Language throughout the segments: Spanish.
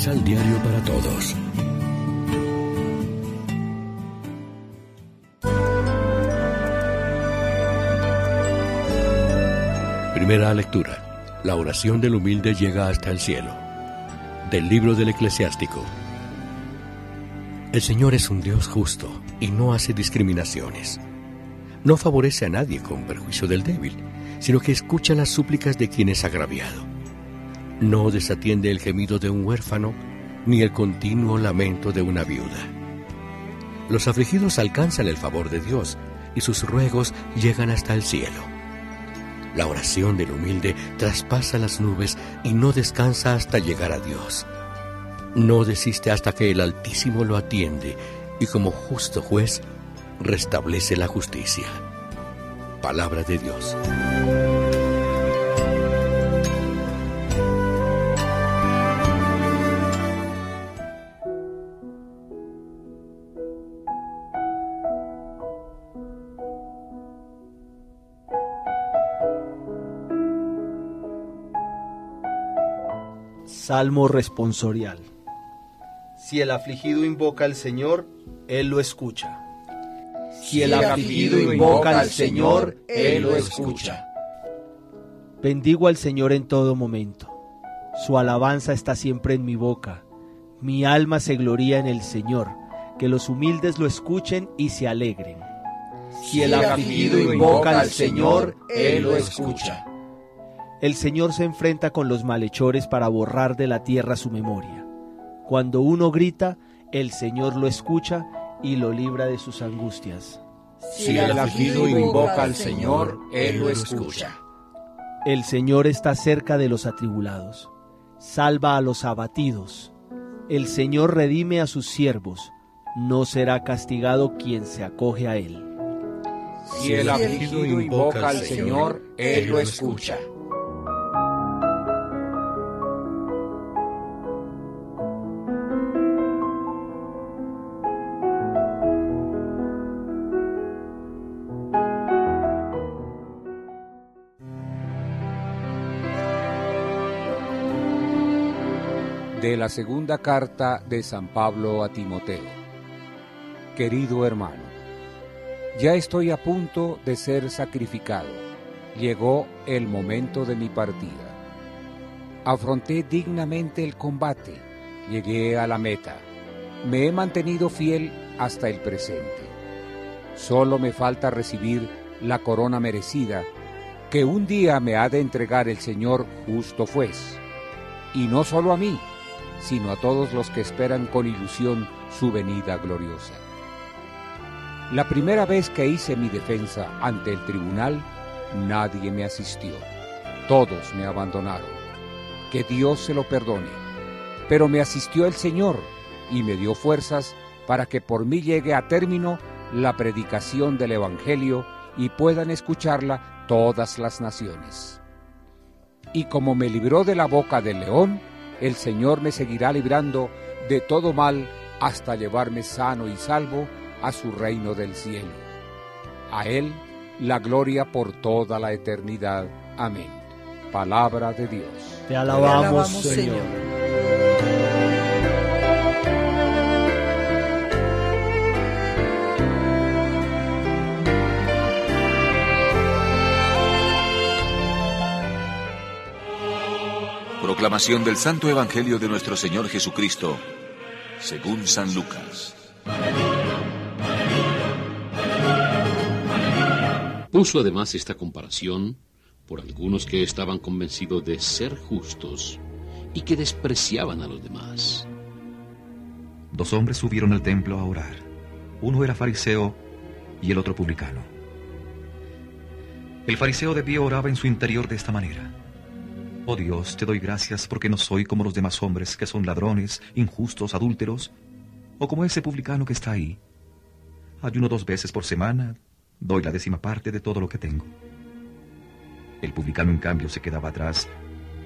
Misal Diario para Todos. Primera lectura. La oración del humilde llega hasta el cielo. Del libro del eclesiástico. El Señor es un Dios justo y no hace discriminaciones. No favorece a nadie con perjuicio del débil, sino que escucha las súplicas de quien es agraviado. No desatiende el gemido de un huérfano ni el continuo lamento de una viuda. Los afligidos alcanzan el favor de Dios y sus ruegos llegan hasta el cielo. La oración del humilde traspasa las nubes y no descansa hasta llegar a Dios. No desiste hasta que el Altísimo lo atiende y como justo juez restablece la justicia. Palabra de Dios. Salmo responsorial. Si el afligido invoca al Señor, Él lo escucha. Si el afligido invoca al Señor, Él lo escucha. Bendigo al Señor en todo momento. Su alabanza está siempre en mi boca. Mi alma se gloría en el Señor. Que los humildes lo escuchen y se alegren. Si el afligido invoca al Señor, Él lo escucha. El Señor se enfrenta con los malhechores para borrar de la tierra su memoria. Cuando uno grita, el Señor lo escucha y lo libra de sus angustias. Si el afligido invoca al Señor, Él lo escucha. El Señor está cerca de los atribulados. Salva a los abatidos. El Señor redime a sus siervos. No será castigado quien se acoge a Él. Si el afligido invoca al Señor, Él lo escucha. De la segunda carta de San Pablo a Timoteo. Querido hermano, ya estoy a punto de ser sacrificado. Llegó el momento de mi partida. Afronté dignamente el combate. Llegué a la meta. Me he mantenido fiel hasta el presente. Solo me falta recibir la corona merecida que un día me ha de entregar el Señor justo juez. Y no solo a mí, sino a todos los que esperan con ilusión su venida gloriosa. La primera vez que hice mi defensa ante el tribunal, nadie me asistió. Todos me abandonaron. Que Dios se lo perdone. Pero me asistió el Señor y me dio fuerzas para que por mí llegue a término la predicación del Evangelio y puedan escucharla todas las naciones. Y como me libró de la boca del león, el Señor me seguirá librando de todo mal hasta llevarme sano y salvo a su reino del cielo. A Él la gloria por toda la eternidad. Amén. Palabra de Dios. Te alabamos, Señor. Proclamación del Santo Evangelio de nuestro Señor Jesucristo, según San Lucas. Puso además esta comparación por algunos que estaban convencidos de ser justos y que despreciaban a los demás. Dos hombres subieron al templo a orar. Uno era fariseo y el otro publicano. El fariseo de pie oraba en su interior de esta manera. Oh Dios, te doy gracias porque no soy como los demás hombres que son ladrones, injustos, adúlteros, o como ese publicano que está ahí. Ayuno dos veces por semana, doy la décima parte de todo lo que tengo. El publicano, en cambio, se quedaba atrás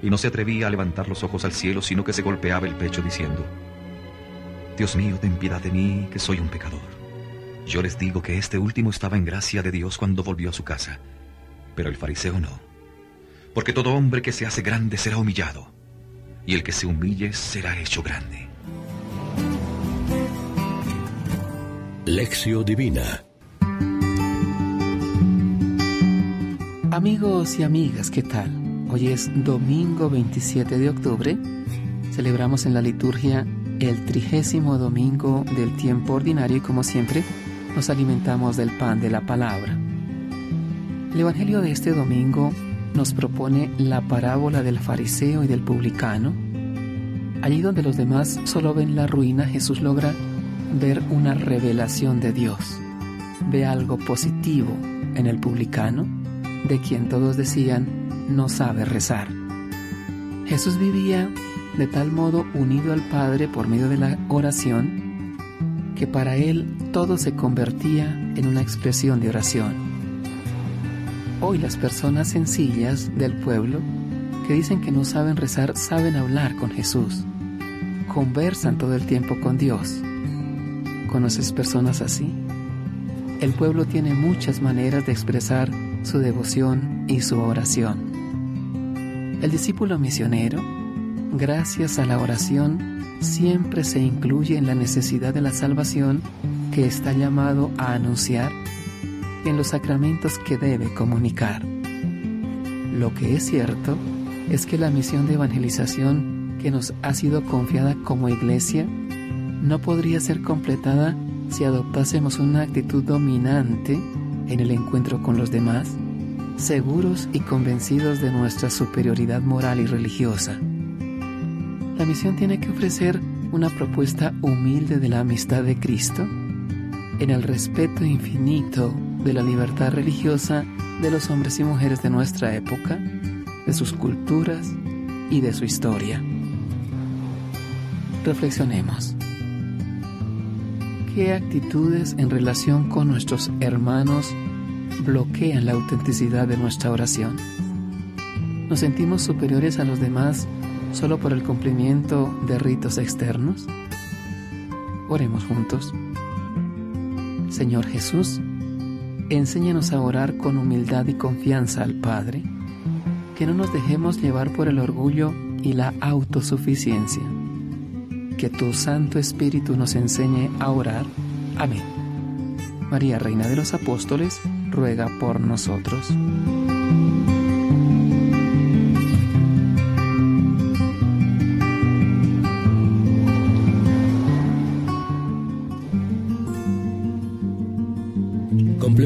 y no se atrevía a levantar los ojos al cielo, sino que se golpeaba el pecho diciendo, Dios mío, ten piedad de mí, que soy un pecador. Yo les digo que este último estaba en gracia de Dios cuando volvió a su casa, pero el fariseo no porque todo hombre que se hace grande será humillado, y el que se humille será hecho grande. Lección Divina Amigos y amigas, ¿qué tal? Hoy es domingo 27 de octubre. Celebramos en la liturgia el trigésimo domingo del tiempo ordinario y como siempre nos alimentamos del pan de la palabra. El Evangelio de este domingo nos propone la parábola del fariseo y del publicano. Allí donde los demás solo ven la ruina, Jesús logra ver una revelación de Dios. Ve algo positivo en el publicano, de quien todos decían no sabe rezar. Jesús vivía de tal modo unido al Padre por medio de la oración, que para él todo se convertía en una expresión de oración. Hoy las personas sencillas del pueblo que dicen que no saben rezar saben hablar con Jesús. Conversan todo el tiempo con Dios. ¿Conoces personas así? El pueblo tiene muchas maneras de expresar su devoción y su oración. El discípulo misionero, gracias a la oración, siempre se incluye en la necesidad de la salvación que está llamado a anunciar en los sacramentos que debe comunicar. Lo que es cierto es que la misión de evangelización que nos ha sido confiada como iglesia no podría ser completada si adoptásemos una actitud dominante en el encuentro con los demás, seguros y convencidos de nuestra superioridad moral y religiosa. La misión tiene que ofrecer una propuesta humilde de la amistad de Cristo en el respeto infinito de la libertad religiosa de los hombres y mujeres de nuestra época, de sus culturas y de su historia. Reflexionemos. ¿Qué actitudes en relación con nuestros hermanos bloquean la autenticidad de nuestra oración? ¿Nos sentimos superiores a los demás solo por el cumplimiento de ritos externos? Oremos juntos. Señor Jesús, Enséñanos a orar con humildad y confianza al Padre, que no nos dejemos llevar por el orgullo y la autosuficiencia. Que tu Santo Espíritu nos enseñe a orar. Amén. María, Reina de los Apóstoles, ruega por nosotros.